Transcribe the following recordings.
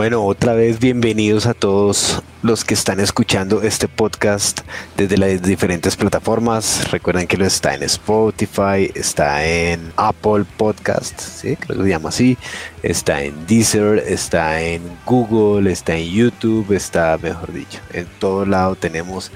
Bueno, otra vez bienvenidos a todos los que están escuchando este podcast desde las diferentes plataformas. Recuerden que lo está en Spotify, está en Apple Podcast, ¿sí? creo que se llama así, está en Deezer, está en Google, está en YouTube, está, mejor dicho, en todo lado tenemos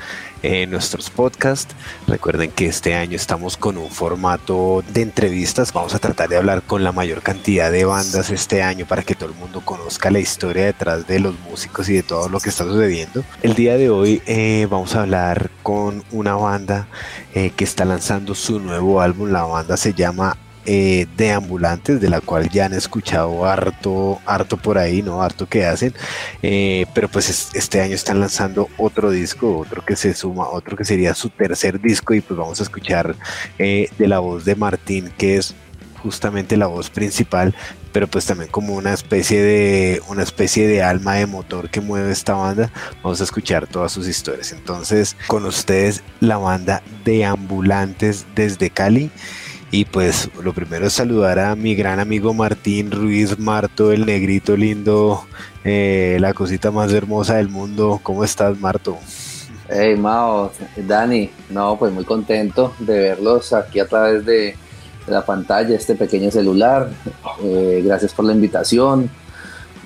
en nuestros podcasts. Recuerden que este año estamos con un formato de entrevistas. Vamos a tratar de hablar con la mayor cantidad de bandas este año para que todo el mundo conozca la historia detrás de los músicos y de todo lo que está sucediendo. El día de hoy eh, vamos a hablar con una banda eh, que está lanzando su nuevo álbum. La banda se llama eh, de ambulantes, de la cual ya han escuchado harto, harto por ahí, ¿no? Harto que hacen. Eh, pero pues este año están lanzando otro disco, otro que se suma, otro que sería su tercer disco y pues vamos a escuchar eh, de la voz de Martín, que es justamente la voz principal, pero pues también como una especie de una especie de alma de motor que mueve esta banda. Vamos a escuchar todas sus historias. Entonces, con ustedes la banda de ambulantes desde Cali. Y pues lo primero es saludar a mi gran amigo Martín Ruiz Marto, el negrito lindo, eh, la cosita más hermosa del mundo. ¿Cómo estás, Marto? Hey, Mao, Dani, no, pues muy contento de verlos aquí a través de, la pantalla, este pequeño celular. Eh, gracias por la invitación,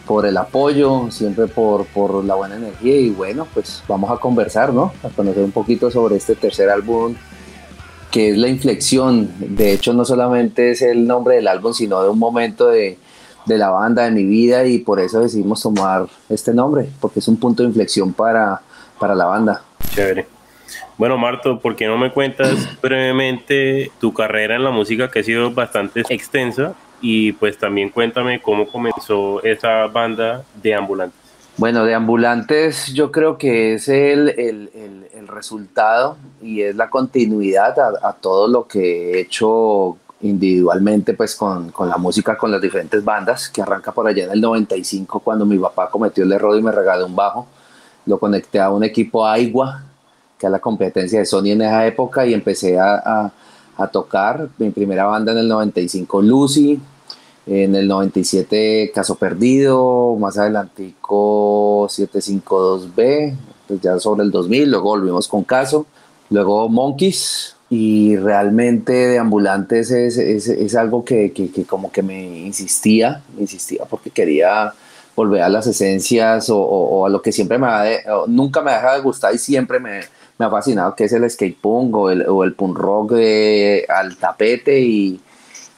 por el apoyo, siempre por, por la buena energía y bueno, pues vamos a conversar, ¿no? A conocer un poquito sobre este tercer álbum que es la inflexión. De hecho, no solamente es el nombre del álbum, sino de un momento de, la banda, de mi vida, y por eso decidimos tomar este nombre, porque es un punto de inflexión para, para la banda. Chévere. Bueno, Marto, ¿por qué no me cuentas brevemente tu carrera en la música que ha sido bastante extensa? Y pues también cuéntame cómo comenzó esa banda de ambulantes. Bueno, de ambulantes yo creo que es el, resultado y es la continuidad a, todo lo que he hecho individualmente pues con, la música, con las diferentes bandas, que arranca por allá en el 95 cuando mi papá cometió el error y me regaló un bajo. Lo conecté a un equipo Aigua, que es la competencia de Sony en esa época y empecé a, a tocar. Mi primera banda en el 95, Lucy, en el 97 Caso Perdido, más adelantico 752B, pues ya sobre el 2000, luego volvimos con Caso, luego Monkeys y realmente de ambulantes es, es, algo que, que, como que me insistía, me insistía porque quería volver a las esencias o, a lo que siempre me ha nunca me ha dejado de gustar y siempre me, me ha fascinado, que es el skate punk o el, o el punk rock al tapete y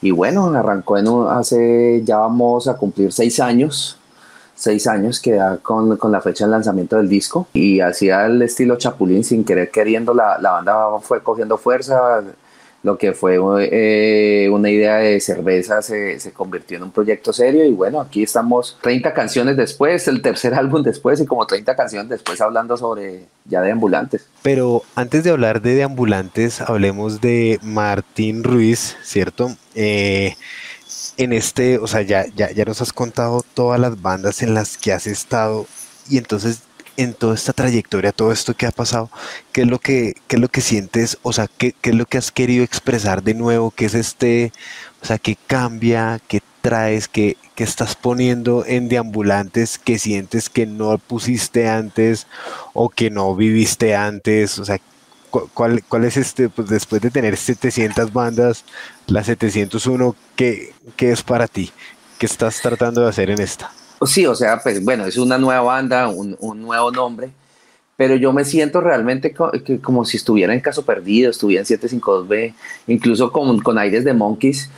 y bueno, arrancó en hace, ya vamos a cumplir seis años, seis años que da con, con, la fecha del lanzamiento del disco. Y hacía el estilo Chapulín sin querer queriendo, la, la banda fue cogiendo fuerza, lo que fue eh, una idea de cerveza se, se, convirtió en un proyecto serio y bueno, aquí estamos 30 canciones después, el tercer álbum después y como 30 canciones después hablando sobre ya de ambulantes. Pero antes de hablar de, ambulantes, hablemos de Martín Ruiz, ¿cierto? Eh, en este, o sea, ya, ya, ya nos has contado todas las bandas en las que has estado y entonces en toda esta trayectoria, todo esto que ha pasado, ¿qué es lo que, qué es lo que sientes? O sea, ¿qué, ¿qué, es lo que has querido expresar de nuevo? ¿Qué es este, o sea, qué cambia, qué traes, qué, qué estás poniendo en deambulantes que sientes que no pusiste antes o que no viviste antes? O sea, ¿cuál, cuál es este, pues después de tener 700 bandas, la 701, ¿qué, qué es para ti? ¿Qué estás tratando de hacer en esta? Sí, o sea, pues bueno, es una nueva banda, un, nuevo nombre, pero yo me siento realmente como si estuviera en Caso Perdido, estuviera en 752B, incluso con, con aires de Monkeys,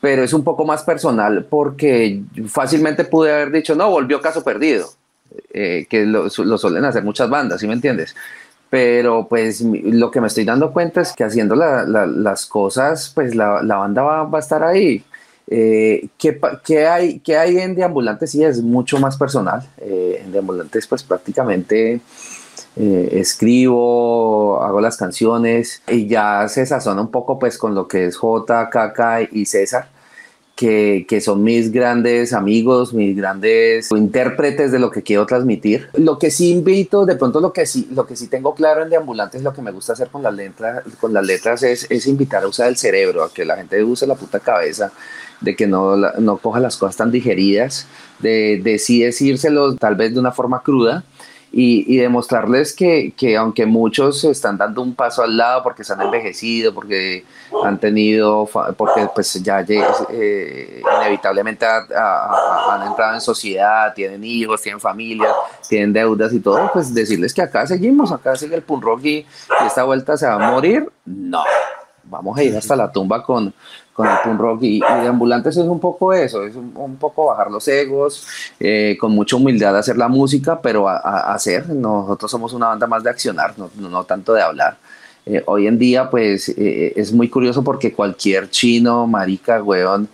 pero es un poco más personal porque fácilmente pude haber dicho, no, volvió Caso Perdido, eh, que lo, suelen hacer muchas bandas, ¿sí me entiendes? Pero pues lo que me estoy dando cuenta es que haciendo las cosas, pues la, banda va, va, a estar ahí. Eh, ¿qué, hay, ¿Qué hay en Deambulantes? Sí, es mucho más personal. Eh, en Deambulantes, pues prácticamente eh, escribo, hago las canciones y ya se sazona un poco pues con lo que es J, KK y César, que, que, son mis grandes amigos, mis grandes intérpretes de lo que quiero transmitir. Lo que sí invito, de pronto lo que sí, lo que sí tengo claro en Deambulantes, lo que me gusta hacer con las letras, con las letras es, es invitar a usar el cerebro, a que la gente use la puta cabeza, de que no, no coja las cosas tan digeridas, de, de sí decírselo tal vez de una forma cruda, y, demostrarles que, que, aunque muchos están dando un paso al lado porque se han envejecido, porque han tenido, porque pues ya eh, inevitablemente han entrado en sociedad, tienen hijos, tienen familia, tienen deudas y todo, pues decirles que acá seguimos, acá sigue el punk rock y esta vuelta se va a morir, no, vamos a ir hasta la tumba con, con el punk rock y, de ambulantes es un poco eso, es un, poco bajar los egos, eh, con mucha humildad hacer la música, pero a, hacer, nosotros somos una banda más de accionar, no, no tanto de hablar. Eh, hoy en día pues eh, es muy curioso porque cualquier chino, marica, weón,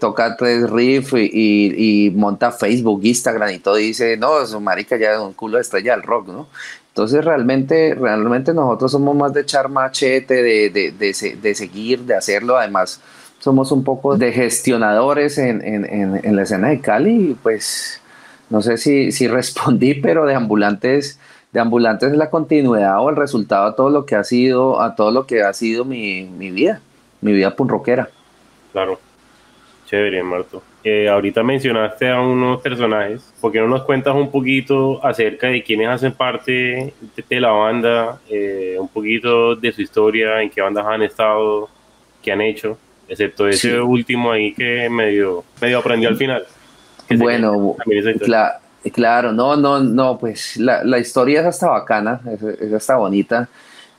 toca tres riffs y, y, monta Facebook, Instagram y todo y dice, no, su marica ya es un culo de estrella del rock, ¿no? Entonces realmente, realmente nosotros somos más de echar machete, de, de, de, seguir, de hacerlo. Además, somos un poco de gestionadores en, en, en, la escena de Cali. pues no sé si, si respondí, pero de ambulantes, de ambulantes es la continuidad o el resultado a todo lo que ha sido, a todo lo que ha sido mi, mi vida, mi vida punroquera. Claro. Chévere, Marto. Eh, ahorita mencionaste a unos personajes. ¿Por qué no nos cuentas un poquito acerca de quiénes hacen parte de, la banda? Eh, un poquito de su historia, en qué bandas han estado, qué han hecho, excepto ese último ahí que medio, medio aprendió al final. Bueno, claro, no, no, no, pues la, la historia es hasta bacana, es, es hasta bonita,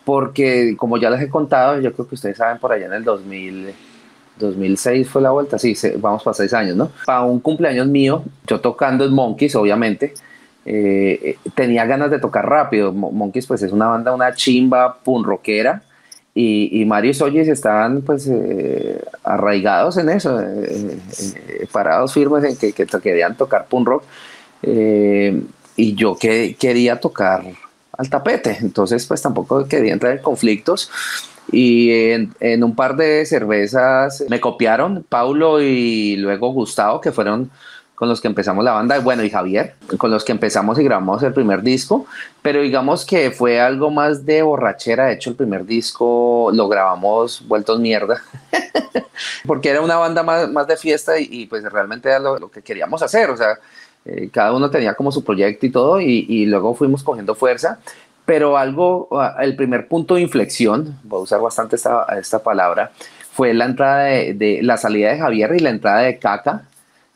porque como ya les he contado, yo creo que ustedes saben por allá en el 2000 2006 fue la vuelta, sí, vamos para seis años, ¿no? Para un cumpleaños mío, yo tocando en Monkeys, obviamente, eh, tenía ganas de tocar rápido. Monkeys, pues es una banda, una chimba pun rockera, y, y Mario y Soyes estaban, pues, eh, arraigados en eso, eh, parados firmes en que, que, querían tocar punk rock, y yo que, quería tocar al tapete, entonces, pues tampoco quería entrar en conflictos y en, un par de cervezas me copiaron Paulo y luego Gustavo, que fueron con los que empezamos la banda, bueno, y Javier, con los que empezamos y grabamos el primer disco, pero digamos que fue algo más de borrachera, de hecho el primer disco lo grabamos vueltos mierda, porque era una banda más, más de fiesta y, pues realmente era lo, que queríamos hacer, o sea, eh, cada uno tenía como su proyecto y todo, y, y luego fuimos cogiendo fuerza, pero algo, ah, el primer punto de inflexión, voy a usar bastante esta, esta palabra, fue la entrada de, la salida de Javier y la entrada de Caca,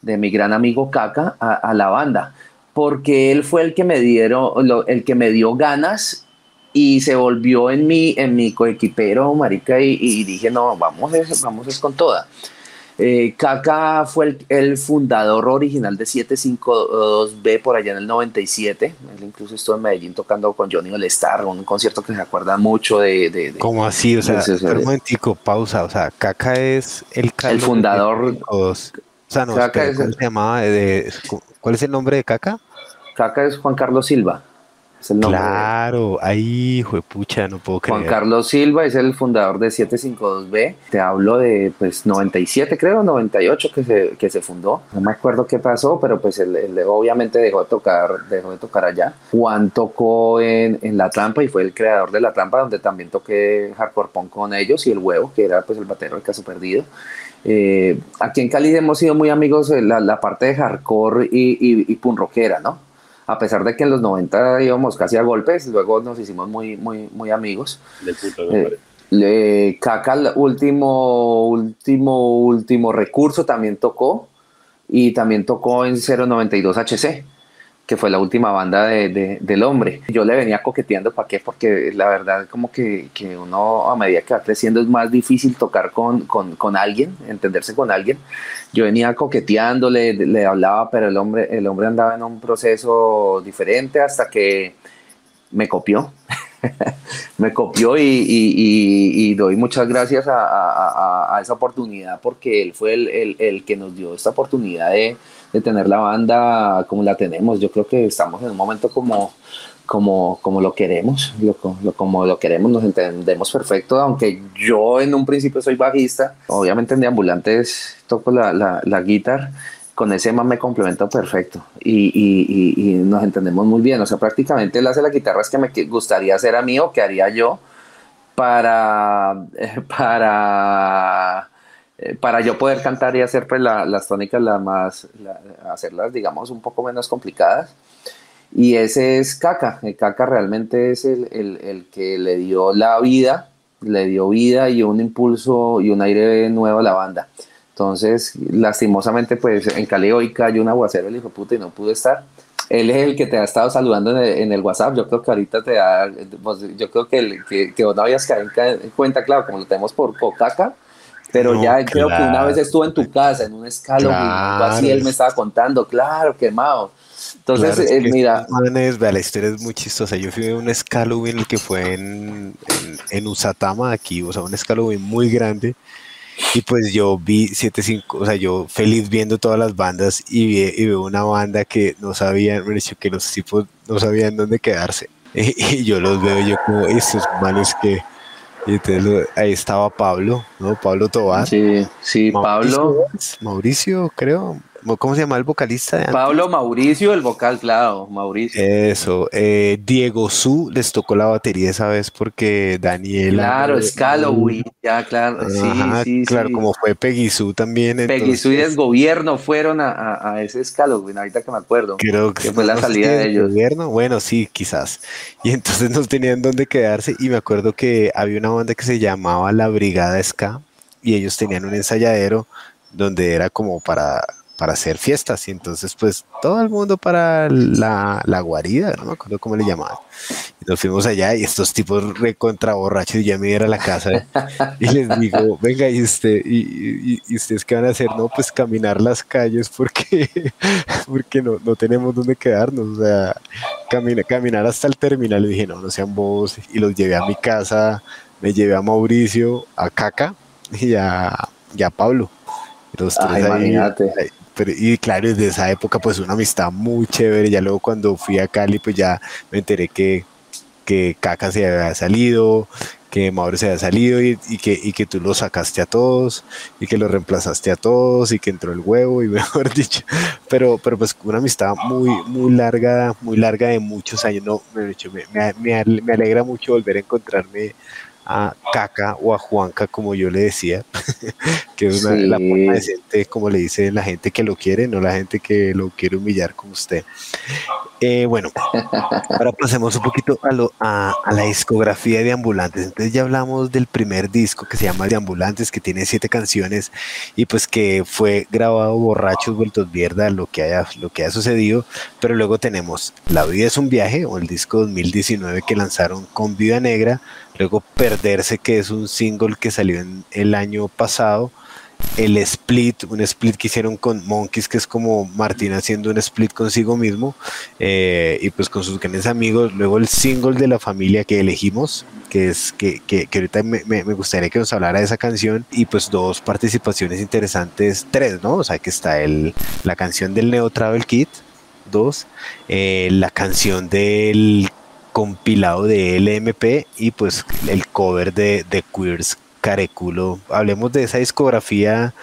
de mi gran amigo Caca, a, la banda, porque él fue el que me dieron, el que me dio ganas y se volvió en mi, en mi coequipero, marica, y, dije, no, vamos, vamos con toda. Eh, Kaka fue el, fundador original de 752B por allá en el 97. Él incluso estuvo en Medellín tocando con Johnny Olestar, un concierto que se acuerda mucho de. ¿Cómo así? O sea, un momentico, pausa. O sea, Kaka es el, el fundador. O sea, no, ¿cómo se llamaba? ¿Cuál es el nombre de Kaka? Kaka es Juan Carlos Silva. Claro, ahí, hijo de pucha, no puedo creer. Juan Carlos Silva es el fundador de 752B. Te hablo de, pues, 97, creo, 98 que se, que se fundó. No me acuerdo qué pasó, pero pues él, obviamente dejó de tocar, dejó de tocar allá. Juan tocó en, en, La Trampa y fue el creador de La Trampa, donde también toqué hardcore punk con ellos y el huevo, que era pues el batero del caso perdido. Eh, aquí en Cali hemos sido muy amigos la, la parte de hardcore y, y, y punk rockera, ¿no? A pesar de que en los 90 íbamos casi a golpes, luego nos hicimos muy, muy, muy amigos. De puta, eh, le, Caca, último, último, último recurso también tocó y también tocó en 092 HC que fue la última banda de, del hombre. Yo le venía coqueteando, ¿para qué? Porque la verdad como que, que, uno a medida que va creciendo es más difícil tocar con, con, con alguien, entenderse con alguien. Yo venía coqueteando, le, le, hablaba, pero el hombre, el hombre andaba en un proceso diferente hasta que me copió. me copió y, y, y, doy muchas gracias a, a, a, esa oportunidad porque él fue el, el, el que nos dio esta oportunidad de de tener la banda como la tenemos. Yo creo que estamos en un momento como, como, como lo queremos, como lo queremos, nos entendemos perfecto, aunque yo en un principio soy bajista, obviamente en Ambulantes toco la, la, la guitarra, con ese man me complemento perfecto y, y, y, nos entendemos muy bien, o sea, prácticamente él hace las guitarras que me gustaría hacer a mí o que haría yo para, para eh, para yo poder cantar y hacer pues, las tónicas las más, hacerlas digamos un poco menos complicadas. Y ese es Caca. El Caca realmente es el, el, el, que le dio la vida, le dio vida y un impulso y un aire nuevo a la banda. Entonces, lastimosamente, pues en Cali hoy cayó un aguacero, el hijo puta, y no pude estar. Él es el que te ha estado saludando en el, WhatsApp. Yo creo que ahorita te da, pues, yo creo que, el, que, vos no habías caído en cuenta, claro, como lo tenemos por Caca, pero ya creo que una vez estuvo en tu casa, en un escalo, así él me estaba contando, claro, quemado. Entonces, eh, mira. la historia es muy chistosa. Yo fui a un en el que fue en, en, Usatama, aquí, o sea, un Halloween muy grande. Y pues yo vi 75, o sea, yo feliz viendo todas las bandas y, vi, y veo una banda que no sabían, que los tipos no sabían dónde quedarse. Y, yo los veo, yo como, estos manes que. Y entonces ahí estaba Pablo, ¿no? Pablo Tobar. Sí, sí, Pablo. Mauricio, creo. ¿Cómo se llama el vocalista? De Pablo Mauricio, el vocal, claro, Mauricio. Eso. Eh, Diego Su les tocó la batería esa vez porque Daniel. Claro, es ya, claro. sí, sí, claro, como fue Peggy Su también. Peggy Su y el gobierno fueron a, a, ese Halloween, ahorita que me acuerdo. Creo que, fue la salida de ellos. Gobierno, bueno, sí, quizás. Y entonces no tenían dónde quedarse. Y me acuerdo que había una banda que se llamaba La Brigada Ska y ellos tenían un ensayadero donde era como para para hacer fiestas y entonces pues todo el mundo para la, la guarida, no me acuerdo cómo le llamaban. Y nos fuimos allá y estos tipos recontra borrachos y ya me iba a la casa y les digo, venga, ¿y, usted, y, y, ustedes qué van a hacer? No, pues caminar las calles porque, porque no, no tenemos dónde quedarnos, o sea, camina, caminar hasta el terminal. Y dije, no, no sean vos y los llevé a mi casa, me llevé a Mauricio, a Caca y a, y a Pablo. Los tres ahí, y claro, desde esa época pues una amistad muy chévere, ya luego cuando fui a Cali pues ya me enteré que, que Caca se había salido, que Mauro se había salido y, que, y que tú lo sacaste a todos y que lo reemplazaste a todos y que entró el huevo y mejor dicho, pero, pero pues una amistad muy, muy larga, muy larga de muchos años, no, me, me, me alegra mucho volver a encontrarme a Caca o a Juanca, como yo le decía, que es una, la forma decente, como le dice la gente que lo quiere, no la gente que lo quiere humillar como usted. Eh, bueno, ahora pasemos un poquito a, a, la discografía de Ambulantes. Entonces ya hablamos del primer disco que se llama De Ambulantes, que tiene siete canciones y pues que fue grabado borrachos, vueltos mierda, lo que haya, lo que haya sucedido. Pero luego tenemos La vida es un viaje, o el disco 2019 que lanzaron con Vida Negra, luego Perderse, que es un single que salió en el año pasado el split, un split que hicieron con Monkeys, que es como Martín haciendo un split consigo mismo eh, y pues con sus grandes amigos. Luego el single de la familia que elegimos, que es que, que, ahorita me, me, gustaría que nos hablara de esa canción y pues dos participaciones interesantes, tres, ¿no? O sea que está el, la canción del Neo Travel Kit, dos, eh, la canción del compilado de LMP y pues el cover de, de Queers Careculo. Hablemos de esa discografía,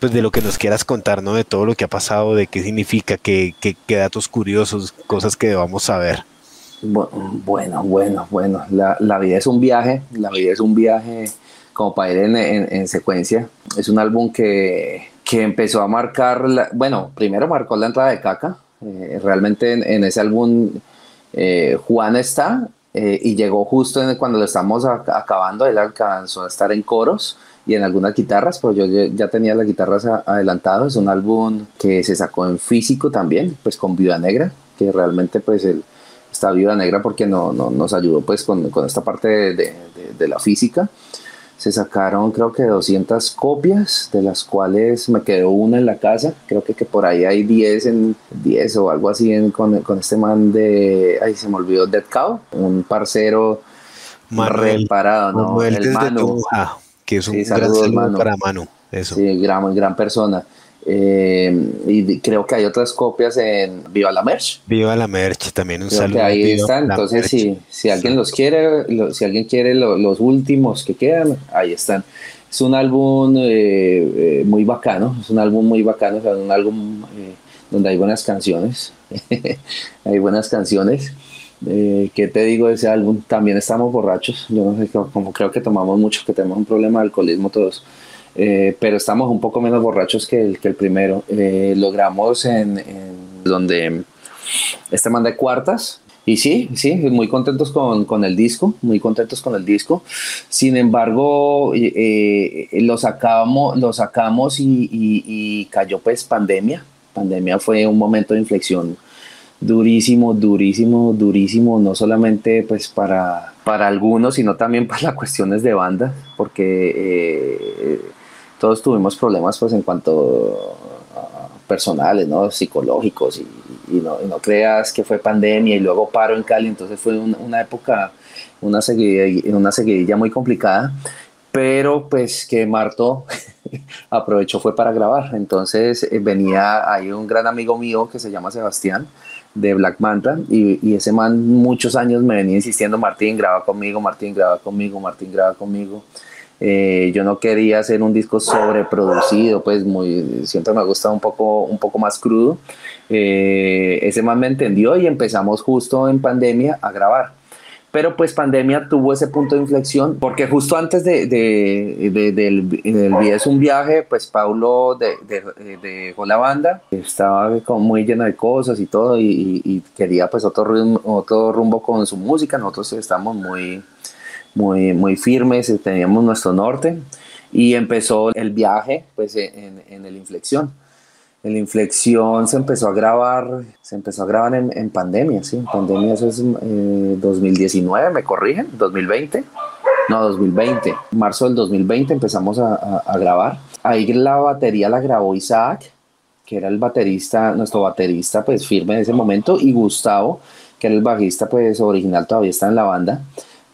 pues de lo que nos quieras contar, ¿no? De todo lo que ha pasado, de qué significa, qué, qué, datos curiosos, cosas que debamos saber. Bueno, bueno, bueno. La, la, vida es un viaje, la vida es un viaje como para ir en, en, secuencia. Es un álbum que, que empezó a marcar, bueno, primero marcó la entrada de Caca. Eh, realmente en, ese álbum eh, Juan está eh, y llegó justo cuando lo estamos acabando, él alcanzó a estar en coros y en algunas guitarras, pues yo ya tenía las guitarras adelantadas, es un álbum que se sacó en físico también, pues con Viuda Negra, que realmente pues el, esta Viuda Negra porque no, no, nos ayudó pues con, esta parte de la física se sacaron creo que 200 copias, de las cuales me quedó una en la casa. Creo que, que por ahí hay 10, en, 10 o algo así en, con, con, este man de, ay, se me olvidó, Dead Cow, un parcero Manuel, reparado, ¿no? Manuel el Manu. que es un gran saludo para Manu. Eso. Sí, gran, gran persona. Eh, y creo que hay otras copias en Viva la Merch. Viva la Merch, también un saludo. ahí están, entonces si, si alguien los quiere, si alguien quiere los últimos que quedan, ahí están. Es un álbum eh, muy bacano, es un álbum muy bacano, un álbum donde hay buenas canciones, hay buenas canciones. Eh, ¿Qué te digo de ese álbum? También estamos borrachos. Yo no sé, como creo que tomamos mucho, que tenemos un problema de alcoholismo todos. Eh, pero estamos un poco menos borrachos que el, que el primero. Eh, logramos en, donde este man de cuartas. Y sí, sí, muy contentos con, con, el disco, muy contentos con el disco. Sin embargo, lo sacamos, lo sacamos y, y cayó pues pandemia. Pandemia fue un momento de inflexión durísimo, durísimo, durísimo, no solamente pues para, para algunos, sino también para las cuestiones de banda, porque eh, todos tuvimos problemas pues en cuanto a personales, ¿no? psicológicos, y, no, no, creas que fue pandemia y luego paro en Cali, entonces fue una, época, una seguidilla, una seguidilla muy complicada, pero pues que Marto aprovechó fue para grabar, entonces eh, venía ahí un gran amigo mío que se llama Sebastián, de Black Manta y, ese man muchos años me venía insistiendo, Martín, graba conmigo, Martín, graba conmigo, Martín, graba conmigo. Eh, yo no quería hacer un disco sobreproducido, pues muy, siempre me ha gustado un poco, un poco más crudo. Eh, ese man me entendió y empezamos justo en pandemia a grabar. Pero pues pandemia tuvo ese punto de inflexión porque justo antes de, de, del, del un viaje, pues Paulo dejó la banda, estaba como muy lleno de cosas y todo y, quería pues otro, rumbo, otro rumbo con su música, nosotros estamos muy, muy, muy firmes, teníamos nuestro norte y empezó el viaje pues en, en el inflexión la inflexión se empezó a grabar, se empezó a grabar en, pandemia, sí, en pandemia eso es 2019, eh, me corrigen, 2020, no, 2020, marzo del 2020 empezamos a, grabar. Ahí la batería la grabó Isaac, que era el baterista, nuestro baterista pues firme en ese momento, y Gustavo, que era el bajista pues original, todavía está en la banda.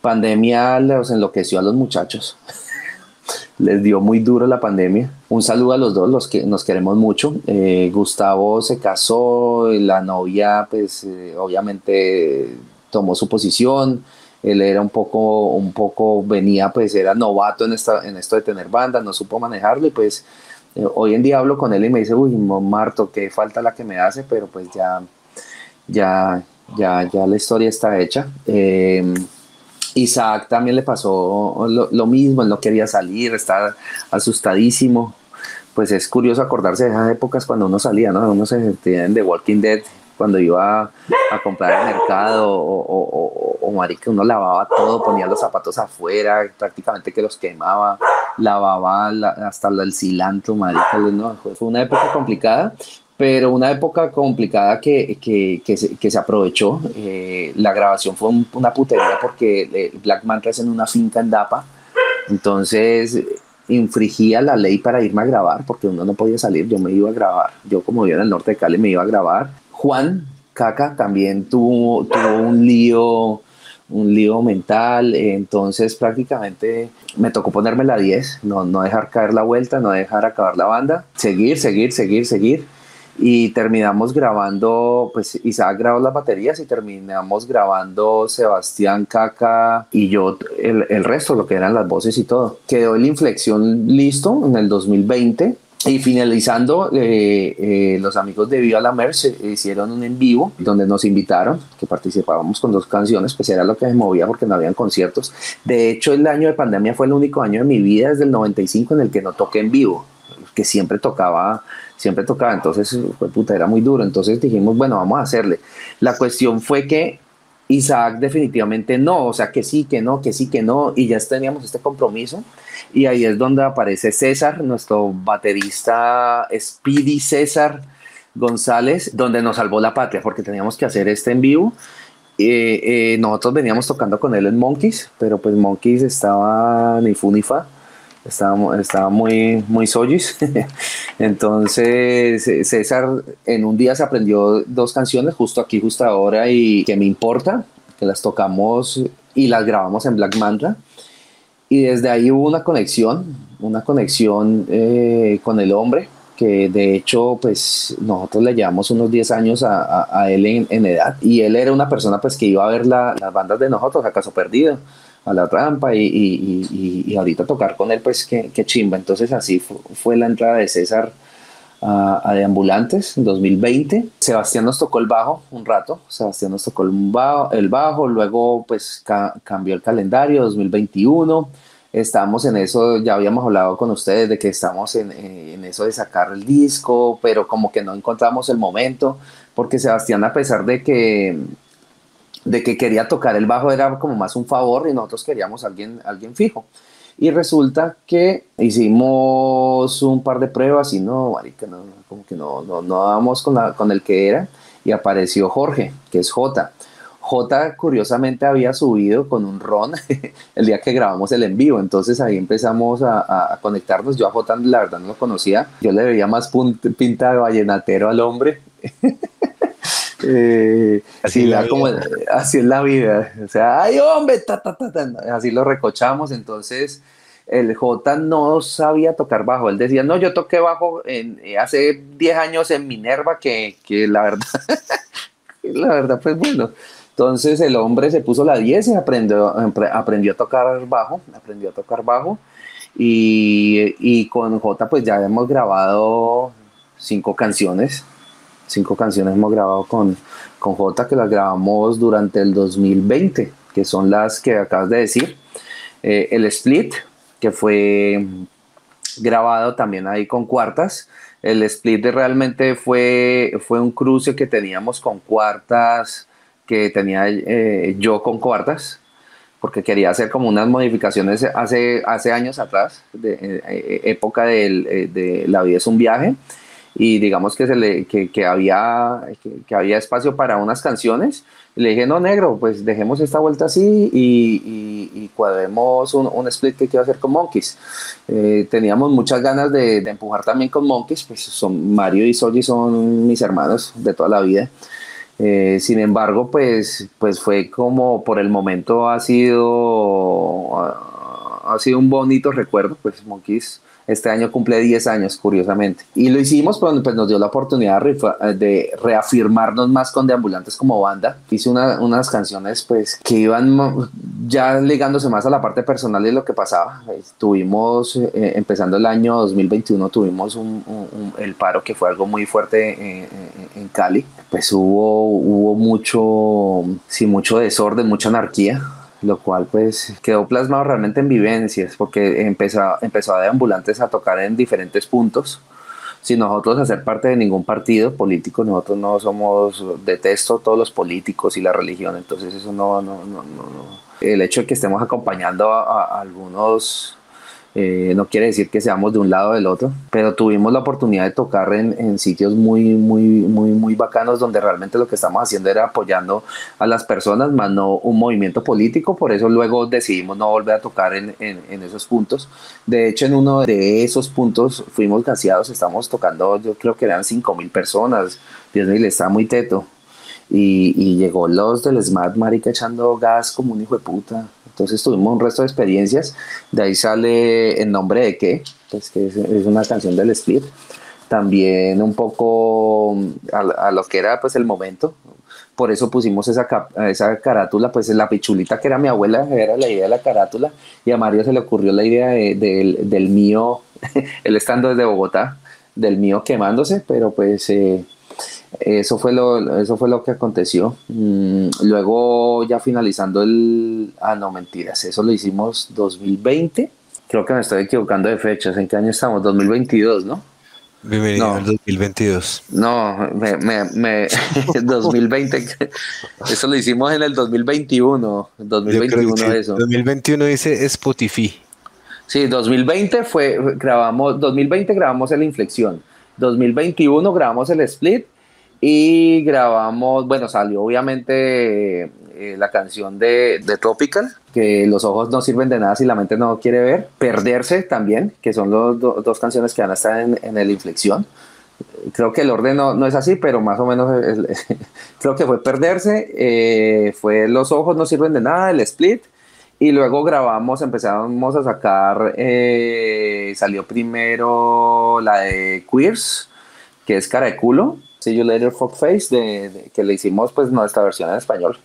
Pandemia los enloqueció a los muchachos les dio muy duro la pandemia. Un saludo a los dos, los que nos queremos mucho. Eh, Gustavo se casó, la novia pues eh, obviamente tomó su posición. Él era un poco, un poco, venía pues era novato en, esta, en esto de tener banda, no supo manejarlo y pues eh, hoy en día hablo con él y me dice, uy, Marto, qué falta la que me hace, pero pues ya, ya, ya, ya la historia está hecha. Isaac también le pasó lo, mismo, él no quería salir, estaba asustadísimo. Pues es curioso acordarse de esas épocas cuando uno salía, ¿no? Uno se sentía en The Walking Dead, cuando iba a, comprar al mercado o, o, marica, uno lavaba todo, ponía los zapatos afuera, prácticamente que los quemaba, lavaba hasta el cilantro, marica, ¿no? Fue una época complicada, pero una época complicada que, que, que, se, que se, aprovechó. Eh, la grabación fue una putería porque eh, Black Manta es en una finca en Dapa, entonces infringía la ley para irme a grabar porque uno no podía salir, yo me iba a grabar. Yo como yo en el norte de Cali me iba a grabar. Juan Caca también tuvo, tuvo un lío un lío mental, entonces prácticamente me tocó ponerme la 10, no, no dejar caer la vuelta, no dejar acabar la banda, seguir, seguir, seguir, seguir y terminamos grabando, pues Isaac grabó las baterías y terminamos grabando Sebastián Caca y yo el, el resto, lo que eran las voces y todo. Quedó el inflexión listo en el 2020 y finalizando, eh, eh, los amigos de Viva la Merce hicieron un en vivo donde nos invitaron, que participábamos con dos canciones, pues era lo que me movía porque no habían conciertos. De hecho, el año de pandemia fue el único año de mi vida desde el 95 en el que no toqué en vivo, que siempre tocaba siempre tocaba, entonces, fue puta, era muy duro, entonces dijimos, bueno, vamos a hacerle. La cuestión fue que Isaac definitivamente no, o sea, que sí, que no, que sí, que no, y ya teníamos este compromiso, y ahí es donde aparece César, nuestro baterista Speedy César González, donde nos salvó la patria, porque teníamos que hacer este en vivo. Eh, eh, nosotros veníamos tocando con él en Monkeys, pero pues Monkeys estaba ni fu ni fa estaba, estaba muy, muy. Entonces César en un día se aprendió dos canciones, justo aquí, justo ahora, y que me importa, que las tocamos y las grabamos en Black Mantra. Y desde ahí hubo una conexión, una conexión eh, con el hombre, que de hecho pues nosotros le llevamos unos 10 años a, él en, edad y él era una persona pues que iba a ver las bandas de nosotros, acaso perdido, a la rampa y, ahorita tocar con él pues qué, chimba. Entonces así fue, la entrada de César a, a de Ambulantes en 2020. Sebastián nos tocó el bajo un rato, Sebastián nos tocó el bajo, el bajo luego pues cambió el calendario 2021 estamos en eso, ya habíamos hablado con ustedes de que estamos en, en, eso de sacar el disco, pero como que no encontramos el momento, porque Sebastián a pesar de que de que quería tocar el bajo era como más un favor y nosotros queríamos alguien, alguien fijo. Y resulta que hicimos un par de pruebas y no, marica, no, como que no, no, no dábamos con, la, con el que era y apareció Jorge, que es J. J curiosamente había subido con un ron el día que grabamos el en vivo, entonces ahí empezamos a, conectarnos. Yo a J la verdad no lo conocía, yo le veía más pinta de vallenatero al hombre. Eh, así, la como, así es la vida, o sea, ay hombre, así lo recochamos, entonces el J no sabía tocar bajo. Él decía, no, yo toqué bajo en, eh, hace 10 años en Minerva, que, que la verdad, la verdad, pues bueno, entonces el hombre se puso la 10 y aprendió, aprendió a tocar bajo, aprendió a tocar bajo. Y, con J pues ya hemos grabado cinco canciones. Cinco canciones hemos grabado con, con J que las grabamos durante el 2020, que son las que acabas de decir. Eh, el Split, que fue grabado también ahí con cuartas. El Split realmente fue, fue un cruce que teníamos con cuartas que tenía eh, yo con cuartas, porque quería hacer como unas modificaciones hace, hace años atrás, de, eh, época de La vida es un viaje, y digamos que, se le, que, había, que, había espacio para unas canciones. Le dije, no, negro, pues dejemos esta vuelta así y, cuadremos un, un, split que quiero hacer con Monkeys. teníamos muchas ganas de, de, empujar también con Monkeys, pues son Mario y Soji son mis hermanos de toda la vida. Eh, sin embargo, pues, pues fue como por el momento ha sido, ha, sido un bonito recuerdo, pues Monkeys este año cumple 10 años, curiosamente. Y lo hicimos, pues, pues nos dio la oportunidad de reafirmarnos más con Deambulantes como banda. Hice unas canciones, pues, que iban ya ligándose más a la parte personal de lo que pasaba. Tuvimos, eh, empezando el año 2021, tuvimos el paro que fue algo muy fuerte en, Cali. Pues hubo, hubo mucho, sí, mucho desorden, mucha anarquía lo cual pues quedó plasmado realmente en vivencias, porque empezó, empezó a de ambulantes a tocar en diferentes puntos, sin nosotros hacer parte de ningún partido político, nosotros no somos, detesto todos los políticos y la religión, entonces eso no, no, no, no. El hecho de que estemos acompañando a algunos eh, no quiere decir que seamos de un lado o del otro, pero tuvimos la oportunidad de tocar en, sitios muy, muy, muy, muy bacanos donde realmente lo que estamos haciendo era apoyando a las personas, más no un movimiento político. Por eso luego decidimos no volver a tocar en, esos puntos. De hecho, en uno de esos puntos fuimos gaseados, estamos tocando, yo creo que eran 5 mil personas. Dios mío, está muy teto. Y, y, llegó los del Smart Marica echando gas como un hijo de puta. Entonces tuvimos un resto de experiencias. De ahí sale el nombre de qué, pues que es, una canción del split. También un poco a, lo que era pues el momento. Por eso pusimos esa, esa carátula, pues la pichulita que era mi abuela, era la idea de la carátula. Y a Mario se le ocurrió la idea del mío, él estando desde Bogotá, del mío quemándose, pero pues... Eh, eso fue lo, eso fue lo que aconteció. Mm, luego, ya finalizando el. Ah, no, mentiras. Eso lo hicimos 2020. Creo que me estoy equivocando de fechas. ¿En qué año estamos? 2022, ¿no? Bienvenido al 2022. No, me, me, me 2020. Eso lo hicimos en el 2021. 2021 eso. 2021 dice Spotify. Sí, 2020 fue, grabamos, 2020 grabamos la inflexión. 2021 grabamos el split y grabamos, bueno, salió obviamente eh, la canción de, de, Tropical, que los ojos no sirven de nada si la mente no quiere ver. Perderse también, que son los dos canciones que van a estar en, en el inflexión. Creo que el orden no, no es así, pero más o menos creo que fue Perderse, eh, fue Los ojos no sirven de nada, el split Y luego grabamos, empezamos a sacar, eh, salió primero la de Queers, que es cara de culo, See You Later Fuckface, de, que le hicimos pues nuestra versión en español.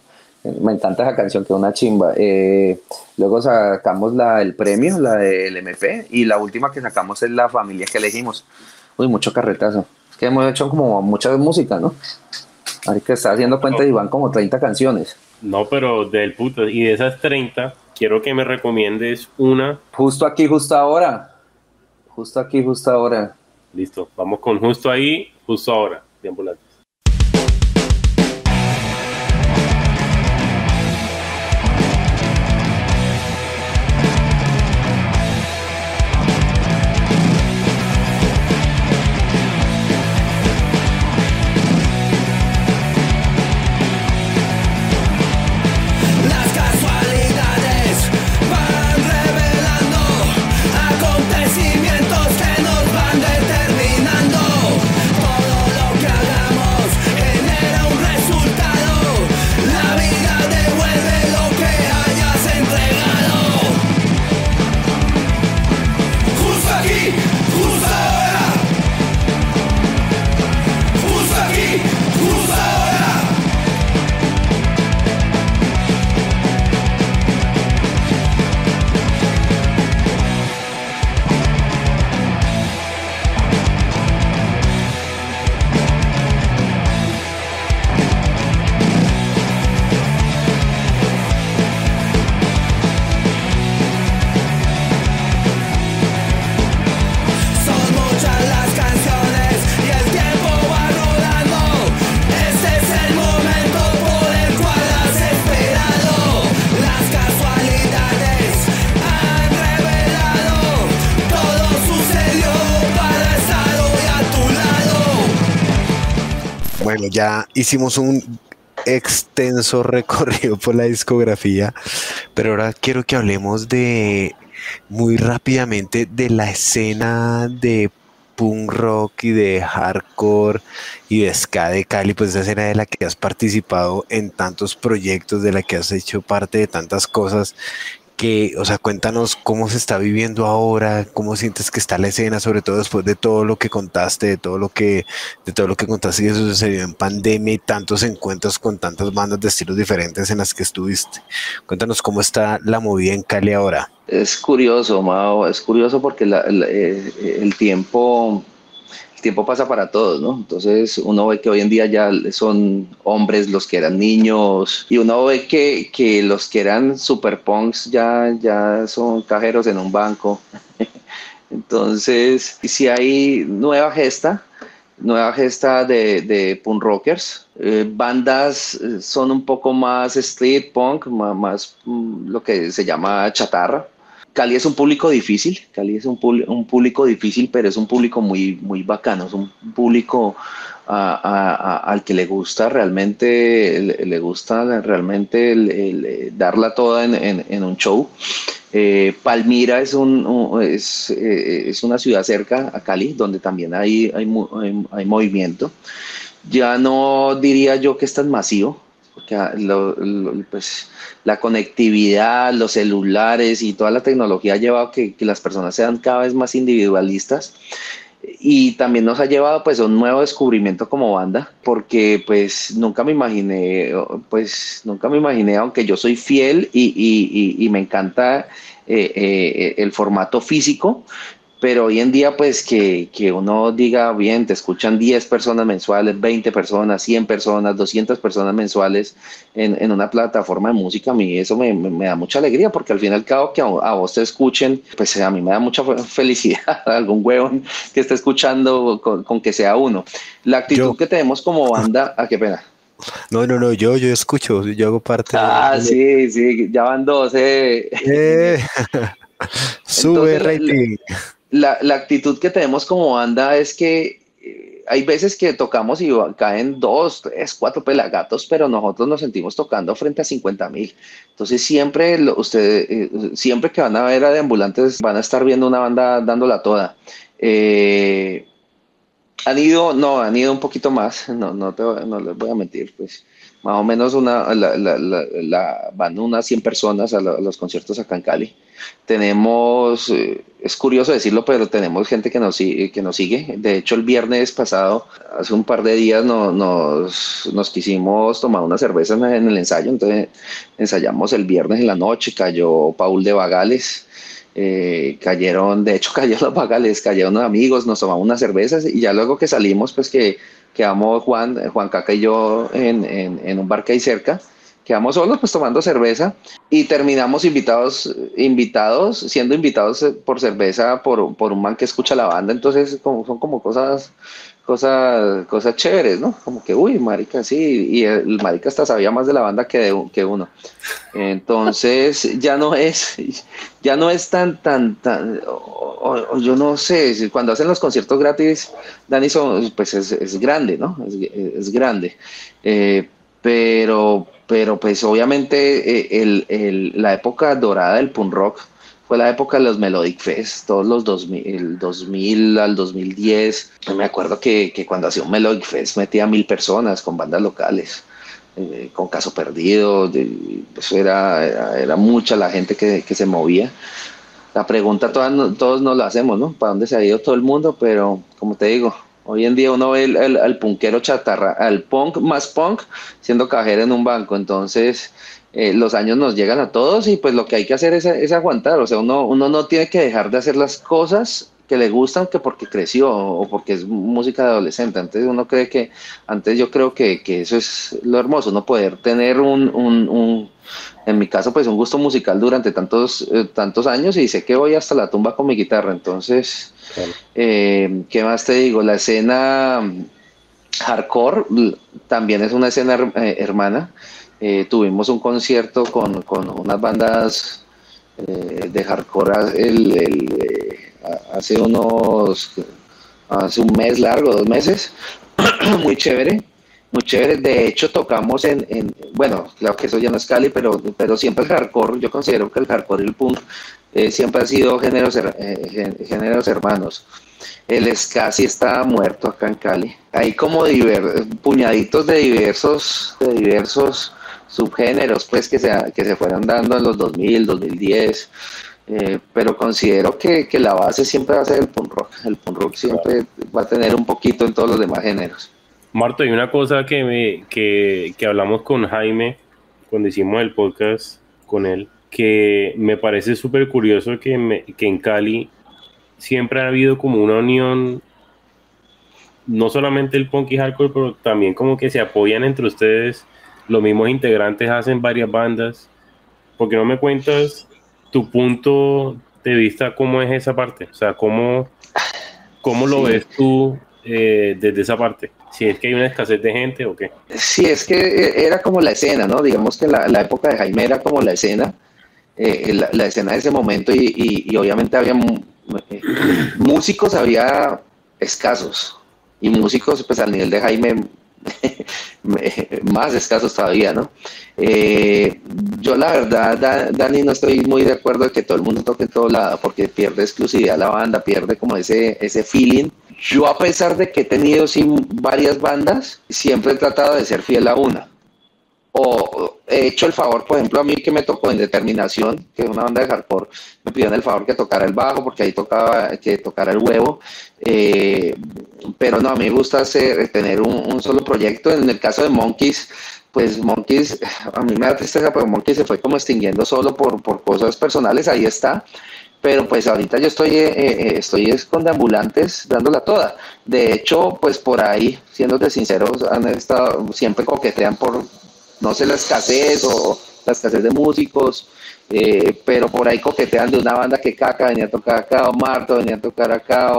Me encanta esa canción, que es una chimba. Eh, luego sacamos la del premio, la del MP, y la última que sacamos es la familia que elegimos. Uy, mucho carretazo. Es que hemos hecho como mucha música, ¿no? Ahorita que está haciendo cuenta y van como 30 canciones. No, pero del puto, y de esas 30, quiero que me recomiendes una. Justo aquí, justo ahora. Justo aquí, justo ahora. Listo, vamos con justo ahí, justo ahora, de ya hicimos un extenso recorrido por la discografía, pero ahora quiero que hablemos de muy rápidamente de la escena de punk rock y de hardcore y de ska de Cali, pues esa escena de la que has participado en tantos proyectos, de la que has hecho parte de tantas cosas que, o sea, cuéntanos cómo se está viviendo ahora, cómo sientes que está la escena, sobre todo después de todo lo que contaste, de todo lo que, de todo lo que contaste y eso sucedió en pandemia y tantos encuentros con tantas bandas de estilos diferentes en las que estuviste. Cuéntanos cómo está la movida en Cali ahora. Es curioso, Mao, es curioso porque eh, el tiempo tiempo pasa para todos, ¿no? Entonces uno ve que hoy en día ya son hombres los que eran niños y uno ve que, que los que eran super punks ya, ya son cajeros en un banco. Entonces, si hay nueva gesta, nueva gesta de, de punk rockers, eh, bandas eh, son un poco más street punk, más, mm, lo que se llama chatarra Cali es un público difícil, Cali es un, público difícil, pero es un público muy, muy bacano, es un público al que le gusta realmente, le, gusta realmente el, darla toda en, un show. Eh, Palmira es, un, es, eh, es, una ciudad cerca a Cali, donde también hay, hay, hay movimiento. Ya no diría yo que es tan masivo, porque ah, pues, la conectividad, los celulares y toda la tecnología ha llevado a que, las personas sean cada vez más individualistas y también nos ha llevado pues a un nuevo descubrimiento como banda porque pues nunca me imaginé pues nunca me imaginé aunque yo soy fiel y, me encanta eh, eh, el formato físico pero hoy en día pues que, uno diga, bien, te escuchan 10 personas mensuales, 20 personas, 100 personas, 200 personas mensuales en, una plataforma de música, a mí eso me, da mucha alegría porque al fin y al cabo que a, vos te escuchen, pues a mí me da mucha felicidad, algún huevón que esté escuchando con, que sea uno. La actitud que tenemos como banda, ¿a qué pena? No, no, no, yo, yo escucho, yo hago parte. Ah, sí, sí, ya van dos, eh. eh sube rating la, actitud que tenemos como banda es que eh, hay veces que tocamos y caen dos, tres, cuatro pelagatos, pero nosotros nos sentimos tocando frente a 50 mil. Entonces siempre, ustedes, eh, siempre que van a ver a de ambulantes, van a estar viendo una banda dándola toda. Eh, han ido, no, han ido un poquito más, no, no, te, no les voy a mentir, pues más o menos una, la, van unas 100 personas a, los conciertos acá en Cali. Tenemos, eh, es curioso decirlo, pero tenemos gente que nos, que nos sigue. De hecho, el viernes pasado, hace un par de días, no, nos, nos quisimos tomar una cerveza en el ensayo, entonces ensayamos el viernes en la noche, cayó Paul de Bagales. Eh, cayeron, de hecho cayeron los bagales, cayeron amigos, nos tomamos unas cervezas y ya luego que salimos, pues que quedamos Juan, Juan Caca y yo en, en, un bar que hay cerca, quedamos solos pues tomando cerveza y terminamos invitados, invitados, siendo invitados por cerveza por, por un man que escucha la banda, entonces como, son como cosas, cosas, cosas chéveres, ¿no? Como que, uy, marica, sí, y el marica hasta sabía más de la banda que, de, que uno. Entonces ya no es, ya no es tan, tan, tan, yo no sé, cuando hacen los conciertos gratis, Dani, pues es, grande, ¿no? Es, grande. Eh, pero, pero pues obviamente eh, la época dorada del punk rock fue la época de los Melodic Fest, todos los 2000, el 2000 al 2010. Me acuerdo que, que cuando hacía un Melodic Fest metía mil personas con bandas locales. Eh, con caso perdido, eso era, era, mucha la gente que, que se movía la pregunta todas, todos nos la hacemos, ¿no? ¿Para dónde se ha ido todo el mundo? Pero, como te digo, hoy en día uno ve el, al punkero chatarra, al punk más punk, siendo cajero en un banco. Entonces, eh, los años nos llegan a todos y pues lo que hay que hacer es, aguantar. O sea, uno, uno no tiene que dejar de hacer las cosas que le gustan que porque creció o porque es música de adolescente. Antes uno cree que, antes yo creo que, que eso es lo hermoso, no poder tener un, un en mi caso, pues un gusto musical durante tantos, eh, tantos años y sé que voy hasta la tumba con mi guitarra. Entonces, eh, ¿qué más te digo? La escena hardcore también es una escena eh, hermana. Tuvimos un concierto con, unas bandas de hardcore hace unos, hace un mes largo, dos meses, muy chévere muy chévere. De hecho, tocamos en, en, bueno, claro que eso ya no es Cali, pero, pero siempre el hardcore, yo considero que el hardcore y el punk eh, siempre han sido géneros, eh, géneros hermanos. El ska sí está muerto acá en Cali. Hay como diver, puñaditos de diversos, de diversos subgéneros pues que se, que se fueron dando en los 2000, 2010. Eh, pero considero que, que, la base siempre va a ser el punk rock. El punk rock siempre va a tener un poquito en todos los demás géneros. Marto, hay una cosa que, me, que, que hablamos con Jaime cuando hicimos el podcast con él, que me parece súper curioso que, que en Cali siempre ha habido como una unión, no solamente el punk y hardcore, pero también como que se apoyan entre ustedes, los mismos integrantes hacen varias bandas. ¿Por qué no me cuentas tu punto de vista, cómo es esa parte? O sea, cómo, cómo lo ves tú eh, desde esa parte? Si es que hay una escasez de gente o qué. Sí, es que eh, era como la escena, ¿no? Digamos que la, la época de Jaime era como la escena, eh, la, escena de ese momento y, obviamente había músicos, había escasos y músicos pues al nivel de Jaime más escasos todavía, ¿no? yo la verdad, Dani, no estoy muy de acuerdo de que todo el mundo toque en todo lado porque pierde exclusividad la banda, pierde como ese, ese feeling yo a pesar de que he tenido varias bandas, siempre he tratado de ser fiel a una. O he hecho el favor, por ejemplo, a mí que me tocó en Determinación, que es una banda de hardcore, me pidieron el favor que tocara el bajo, porque ahí tocaba que tocara el huevo. Eh, pero no, a mí me gusta hacer, tener un, solo proyecto. En el caso de Monkeys, pues Monkeys, a mí me da tristeza, pero Monkeys se fue como extinguiendo solo por, por cosas personales, ahí está pero pues ahorita yo estoy, eh, eh, estoy con ambulantes dándola toda. De hecho, pues por ahí, siéndote sinceros, han estado, siempre coquetean por, no sé, la escasez o la escasez de músicos, eh, pero por ahí coquetean de una banda que caca venía a tocar acá, o Marto venía a tocar acá,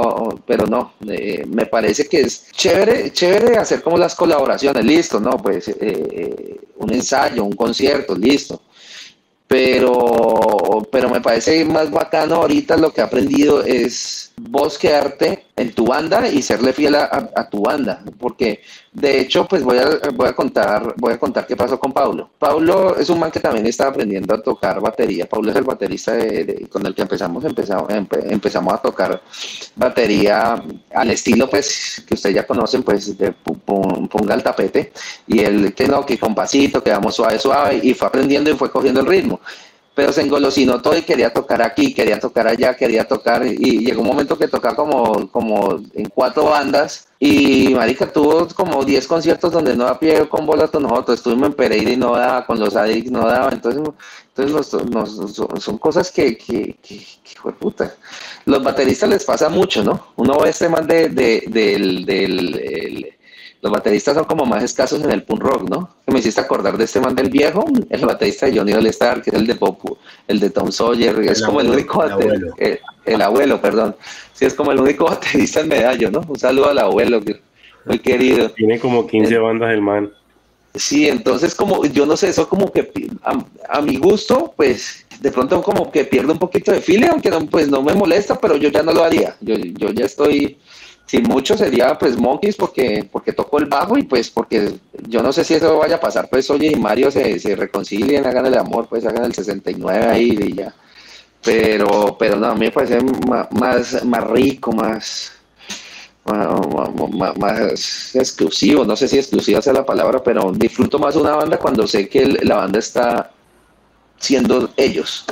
pero no, me parece que es chévere, chévere hacer como las colaboraciones, listo, ¿no? Pues un ensayo, un concierto, listo pero, pero me parece más bacano ahorita lo que he aprendido es vos quedarte en tu banda y serle fiel a, tu banda, porque de hecho, pues voy a, voy a contar, voy a contar qué pasó con Pablo. Pablo es un man que también está aprendiendo a tocar batería. Pablo es el baterista con el que empezamos, empezamos, empezamos a tocar batería al estilo, pues, que ustedes ya conocen, pues, de ponga el tapete, y él que no, que con pasito, que suave, suave, y fue aprendiendo y fue cogiendo el ritmo pero se engolosinó todo y quería tocar aquí, quería tocar allá, quería tocar y llegó un momento que tocaba como, como en cuatro bandas y marica tuvo como 10 conciertos donde no da pie con bolas con nosotros, estuvimos en Pereira y no daba, con los Addicts no daba, entonces, entonces son cosas que, que, que, puta. Los bateristas les pasa mucho, ¿no? Uno ve este man de, del, del los bateristas son como más escasos en el punk rock, ¿no? Me hiciste acordar de este man del viejo, el baterista de Johnny All-Star, que es el de Pop, el de Tom Sawyer, es como el único el abuelo. El, abuelo, perdón. Sí, es como el único baterista en medallo, ¿no? Un saludo al abuelo, muy querido. Tiene como 15 bandas el man. Sí, entonces como, yo no sé, eso como que a, mi gusto, pues de pronto como que pierde un poquito de file, aunque no, pues no me molesta, pero yo ya no lo haría. Yo, yo ya estoy si mucho sería pues Monkeys porque, porque tocó el bajo y pues porque yo no sé si eso vaya a pasar, pues oye y Mario se, se reconcilien, hagan el amor, pues hagan el 69 ahí y ya. Pero, pero no, a mí me parece más, más, rico, más, más, exclusivo, no sé si exclusiva sea la palabra, pero disfruto más una banda cuando sé que la banda está siendo ellos.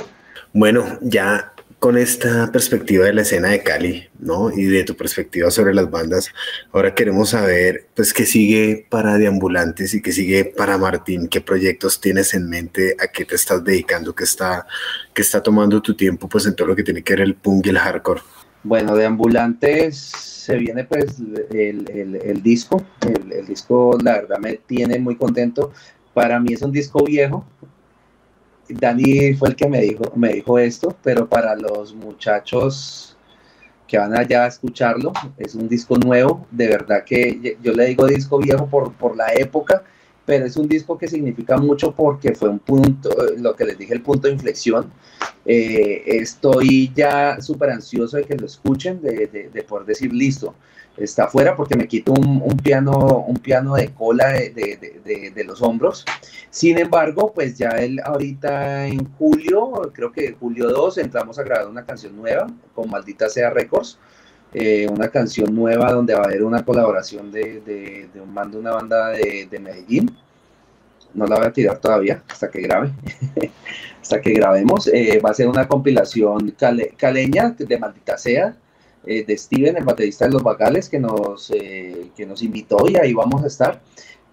Bueno, ya con esta perspectiva de la escena de Cali, ¿no? Y de tu perspectiva sobre las bandas, ahora queremos saber, pues, qué sigue para Deambulantes y qué sigue para Martín, qué proyectos tienes en mente, a qué te estás dedicando, qué está, qué está tomando tu tiempo, pues, en todo lo que tiene que ver el punk y el hardcore. Bueno, Deambulantes se viene, pues, el, el, disco, el, el disco, la verdad, me tiene muy contento. Para mí es un disco viejo, Dani fue el que me dijo, me dijo esto, pero para los muchachos que van allá a escucharlo, es un disco nuevo, de verdad que yo le digo disco viejo por, por la época, pero es un disco que significa mucho porque fue un punto, lo que les dije, el punto de inflexión. Eh, estoy ya súper ansioso de que lo escuchen, de, de, de poder decir listo está afuera porque me quito un, piano, un piano de cola de, los hombros. Sin embargo, pues ya él ahorita en julio, creo que julio 2, entramos a grabar una canción nueva con Maldita Sea Records. Eh, una canción nueva donde va a haber una colaboración de, un mando, una banda de, Medellín. No la voy a tirar todavía hasta que grabe. hasta que grabemos. Eh, va a ser una compilación caleña de Maldita Sea eh, de Steven, el baterista de Los Bagales, que nos, eh, que nos invitó y ahí vamos a estar.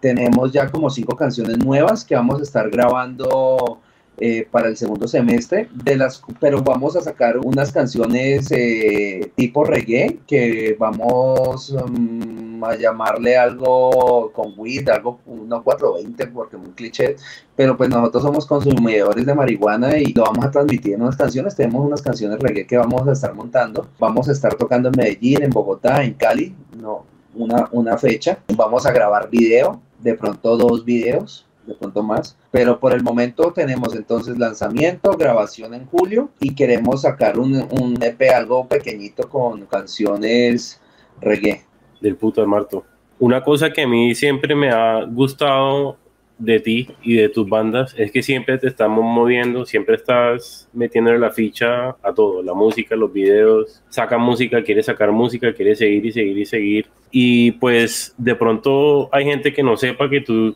Tenemos ya como cinco canciones nuevas que vamos a estar grabando eh, para el segundo semestre, de las, pero vamos a sacar unas canciones eh, tipo reggae que vamos um, a llamarle algo con weed, algo no 420 porque muy cliché, pero pues nosotros somos consumidores de marihuana y lo vamos a transmitir en unas canciones, tenemos unas canciones reggae que vamos a estar montando, vamos a estar tocando en Medellín, en Bogotá, en Cali, no, una, una fecha, vamos a grabar video, de pronto dos videos de pronto más. Pero por el momento tenemos entonces lanzamiento, grabación en julio y queremos sacar un, un EP algo pequeñito con canciones reggae. Del puto de Marto. Una cosa que a mí siempre me ha gustado de ti y de tus bandas es que siempre te estamos moviendo, siempre estás metiéndole la ficha a todo, la música, los videos, saca música, quiere sacar música, quiere seguir y seguir y seguir. Y pues de pronto hay gente que no sepa que tú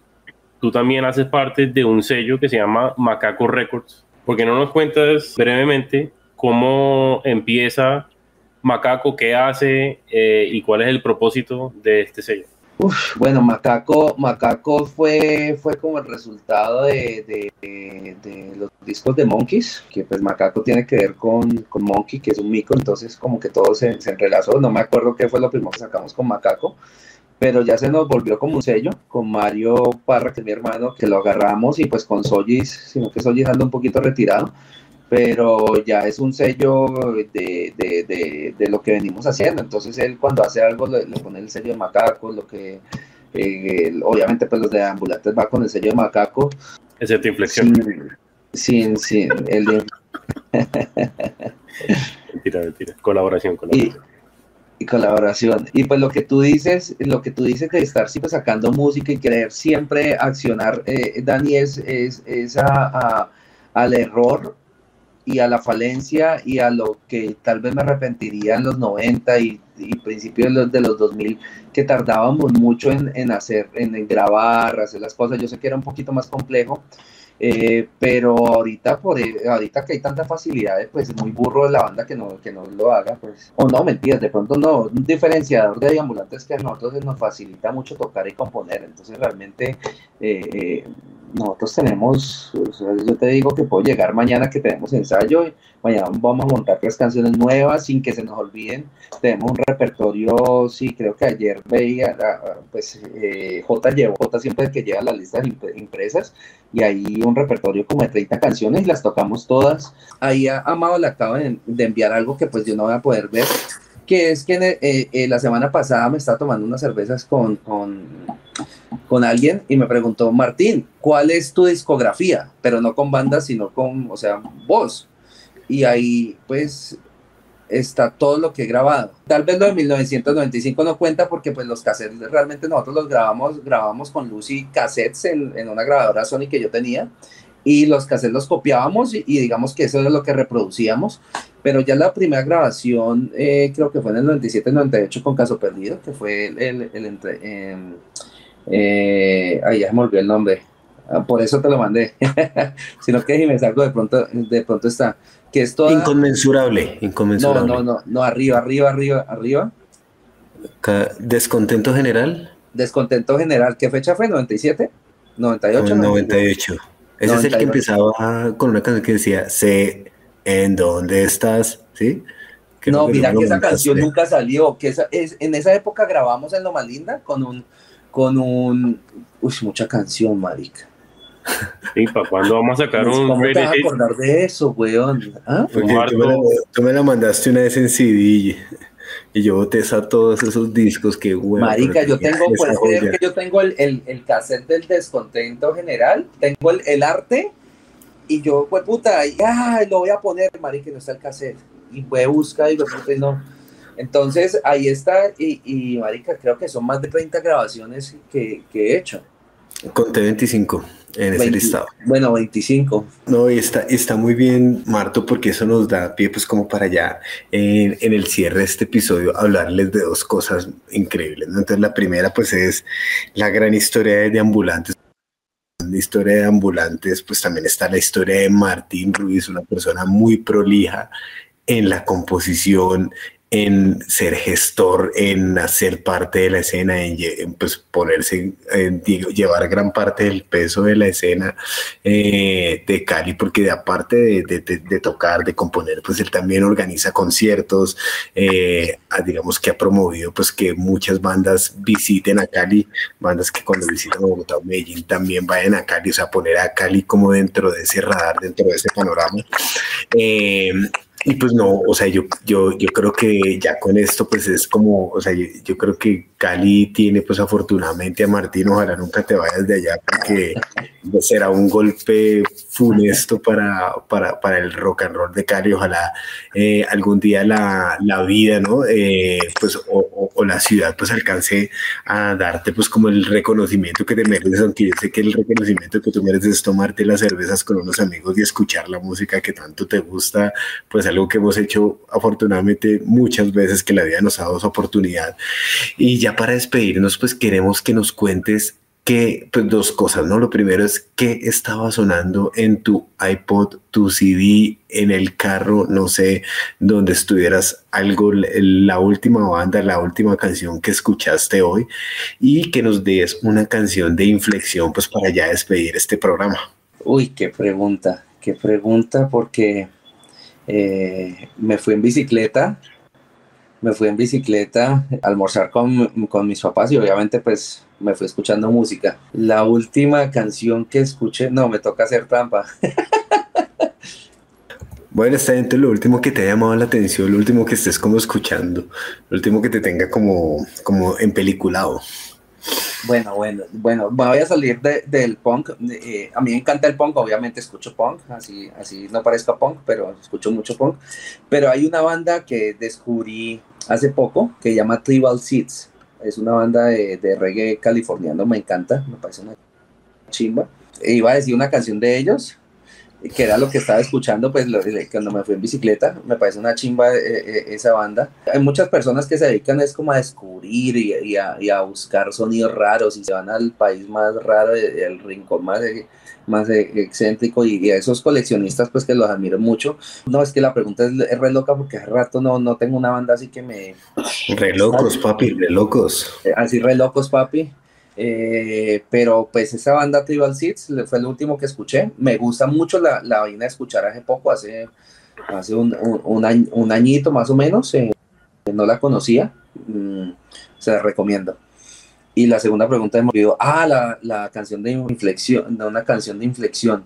tú también haces parte de un sello que se llama Macaco Records. ¿Por qué no nos cuentas brevemente cómo empieza Macaco, qué hace eh, y cuál es el propósito de este sello? bueno, Macaco, Macaco fue, fue como el resultado de, de, los discos de Monkeys, que pues Macaco tiene que ver con, con Monkey, que es un mico, entonces como que todo se, se entrelazó, no me acuerdo qué fue lo primero que sacamos con Macaco, pero ya se nos volvió como un sello con Mario Parra, que es mi hermano, que lo agarramos y pues con Sollis, sino que Sollis anda un poquito retirado, pero ya es un sello de, de, de, lo que venimos haciendo. Entonces él cuando hace algo le, pone el sello de macaco, lo que eh, obviamente pues los de ambulantes va con el sello de macaco. Es tu inflexión. Sin, sin, el mentira, mentira. Colaboración, colaboración. Y colaboración. Y pues lo que tú dices, lo que tú dices de estar siempre sacando música y querer siempre accionar, eh, Dani, es, es, al error y a la falencia y a lo que tal vez me arrepentiría en los 90 y, principios de los, de los 2000, que tardábamos mucho en, en hacer, en, grabar, hacer las cosas. Yo sé que era un poquito más complejo, eh, pero ahorita, por, e, ahorita que hay tantas facilidades, pues es muy burro de la banda que no, que no lo haga, pues. O no, mentiras, de pronto no. Un diferenciador de ambulantes que a nosotros nos facilita mucho tocar y componer. Entonces, realmente, eh, eh nosotros tenemos, yo te digo que puedo llegar mañana que tenemos ensayo, y mañana vamos a montar tres canciones nuevas sin que se nos olviden. Tenemos un repertorio, sí, creo que ayer veía, pues eh, J llevó, J siempre que llega a las listas impresas, y ahí un repertorio como de 30 canciones y las tocamos todas. Ahí Amado le acabo de, enviar algo que pues yo no voy a poder ver, que es que eh, eh, la semana pasada me estaba tomando unas cervezas con, con con alguien y me preguntó, Martín, ¿cuál es tu discografía? Pero no con bandas, sino con, o sea, voz. Y ahí, pues, está todo lo que he grabado. Tal vez lo de 1995 no cuenta porque pues los cassettes realmente nosotros los grabamos, grabamos con Lucy cassettes en, una grabadora Sony que yo tenía y los cassettes los copiábamos y, digamos que eso es lo que reproducíamos, pero ya la primera grabación eh, creo que fue en el 97-98 con Caso Perdido, que fue el, el, el entre, em, eh, ay, ya me olvidó el nombre. Ah, por eso te lo mandé. Sino que si me salgo de pronto, de pronto está. Que es Inconmensurable, inconmensurable. No, no, no, no, arriba, arriba, arriba, arriba. Descontento general. Descontento general. ¿Qué fecha fue? ¿97? ¿98? 98. Ese es el que empezaba con una canción que decía, sé en dónde estás, ¿sí? no, mira que esa canción nunca salió, que esa, es, en esa época grabamos en Lo Más Linda con un, con un. Uy, mucha canción, marica. Sí, ¿para cuándo vamos a sacar un ¿Cómo te vas a acordar de eso, weón? ¿Ah? tú, me la, tú, me la, mandaste una vez en CD y yo boté a todos esos discos que, weón. Marica, yo tengo, pues, que yo tengo el, el, el, cassette del descontento general, tengo el, el arte y yo, pues, puta, ya lo voy a poner, marica, no está el cassette. Y voy a buscar y lo puta y no entonces ahí está, y, y Marica, creo que son más de 30 grabaciones que, que he hecho. Conté 25 en ese listado. Bueno, 25. No, y está, está muy bien, Marto, porque eso nos da pie, pues, como para ya en, en el cierre de este episodio hablarles de dos cosas increíbles. Entonces, la primera, pues, es la gran historia de ambulantes. La historia de ambulantes, pues también está la historia de Martín Ruiz, una persona muy prolija en la composición, en ser gestor, en hacer parte de la escena, en, pues ponerse, en, llevar gran parte del peso de la escena eh, de Cali, porque aparte de, tocar, de componer, pues él también organiza conciertos, eh, digamos que ha promovido pues que muchas bandas visiten a Cali, bandas que cuando visitan Bogotá o Medellín también vayan a Cali, o sea, poner a Cali como dentro de ese radar, dentro de ese panorama. Eh, y pues no, o sea, yo, yo, yo creo que ya con esto pues es como, o sea, yo, creo que Cali tiene pues afortunadamente a Martín, ojalá nunca te vayas de allá porque será un golpe funesto para, para, para el rock and roll de Cali, ojalá eh, algún día la, la vida, ¿no? Eh, pues o, o, la ciudad pues alcance a darte pues como el reconocimiento que te mereces, aunque yo sé que el reconocimiento que tú mereces es tomarte las cervezas con unos amigos y escuchar la música que tanto te gusta, pues algo que hemos hecho afortunadamente muchas veces que la vida nos ha dado esa oportunidad. Y ya para despedirnos, pues queremos que nos cuentes que, pues dos cosas, ¿no? Lo primero es qué estaba sonando en tu iPod, tu CD, en el carro, no sé, donde estuvieras algo, la última banda, la última canción que escuchaste hoy y que nos des una canción de inflexión, pues para ya despedir este programa. Uy, qué pregunta, qué pregunta, porque eh, me fui en bicicleta, me fui en bicicleta a almorzar con, con, mis papás y obviamente pues me fui escuchando música. La última canción que escuché, no, me toca hacer trampa. Bueno, está dentro lo último que te ha llamado la atención, lo último que estés como escuchando, lo último que te tenga como, como empeliculado. Bueno, bueno, bueno, voy a salir del punk. Eh, a mí me encanta el punk, obviamente escucho punk, así, así no parezca punk, pero escucho mucho punk. Pero hay una banda que descubrí hace poco que se llama Tribal Seeds. Es una banda de, de reggae californiano, me encanta, me parece una chimba. E iba a decir una canción de ellos, que era lo que estaba escuchando pues cuando me fui en bicicleta, me parece una chimba eh, eh, esa banda. Hay muchas personas que se dedican es como a descubrir y, a, buscar sonidos raros y se van al país más raro, el rincón más, más excéntrico y, a esos coleccionistas pues que los admiro mucho. No, es que la pregunta es, re loca porque hace rato no, no tengo una banda así que me... Re locos, papi, re locos. Eh, así re locos, papi. Eh, pero pues esa banda Tribal Seeds fue el último que escuché. Me gusta mucho la, la vaina de escuchar hace poco, hace, hace un, un, añito más o menos. Eh, no la conocía. Mm, se la recomiendo. Y la segunda pregunta hemos oído, ah, la, la, canción de inflexión, una canción de inflexión.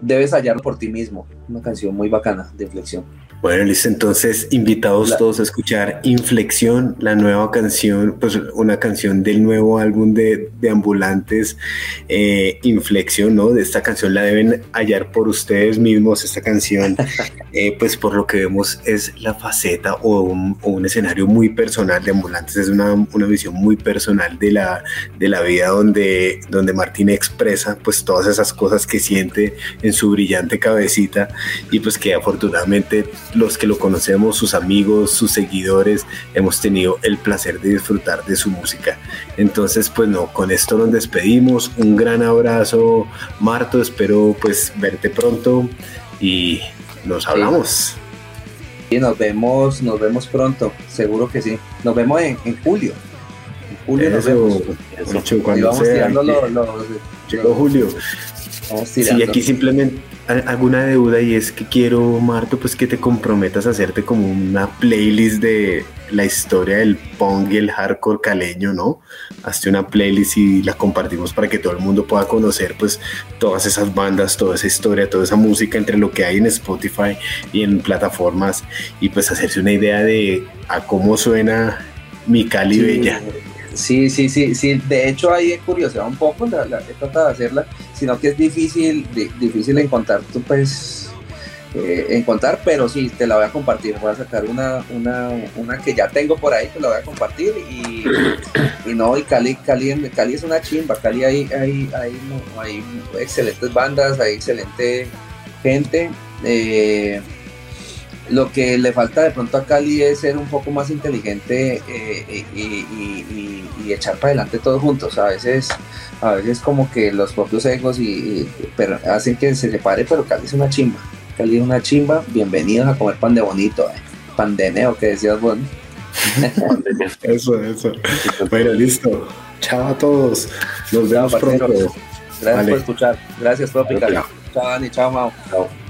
Debes hallar por ti mismo, una canción muy bacana de inflexión. Bueno, listo. Entonces, invitados todos a escuchar Inflexión, la nueva canción, pues una canción del nuevo álbum de, de Ambulantes, eh, Inflexión, ¿no? De esta canción la deben hallar por ustedes mismos. Esta canción, eh, pues por lo que vemos, es la faceta o un, escenario muy personal de Ambulantes. Es una, una, visión muy personal de la, de la vida donde, donde Martín expresa, pues todas esas cosas que siente en su brillante cabecita y pues que afortunadamente los que lo conocemos, sus amigos, sus seguidores, hemos tenido el placer de disfrutar de su música. Entonces, pues no, con esto nos despedimos. Un gran abrazo, Marto. Espero pues verte pronto y nos hablamos. Y nos vemos, nos vemos pronto, seguro que sí. Nos vemos en, julio. En julio nos vemos. cuando vamos tirando los, Julio. Sí, aquí simplemente alguna deuda y es que quiero, Marto, pues que te comprometas a hacerte como una playlist de la historia del punk y el hardcore caleño, ¿no? Hazte una playlist y la compartimos para que todo el mundo pueda conocer pues todas esas bandas, toda esa historia, toda esa música entre lo que hay en Spotify y en plataformas y pues hacerse una idea de a cómo suena mi Cali Bella. Sí, sí, sí, sí. De hecho, ahí he curiosidad un poco, la, he tratado de hacerla, sino que es difícil, difícil encontrar, tú pues, eh, encontrar, pero sí, te la voy a compartir. Voy a sacar una, una, una que ya tengo por ahí, te la voy a compartir. Y, y no, y Cali, Cali, Cali es una chimba. Cali hay, hay, hay, hay excelentes bandas, hay excelente gente. Eh, lo que le falta de pronto a Cali es ser un poco más inteligente eh, y, echar para adelante todos juntos. A veces, a veces como que los propios egos y, hacen que se separe, pero Cali es una chimba. Cali es una chimba. Bienvenidos a comer pan de bonito, eh. pan de neo que decías bueno. eso, eso. Bueno, listo. Chao a todos. Nos vemos pronto. Gracias por escuchar. Gracias, Tropical. Chao, Dani. Chao, Mao. Chao.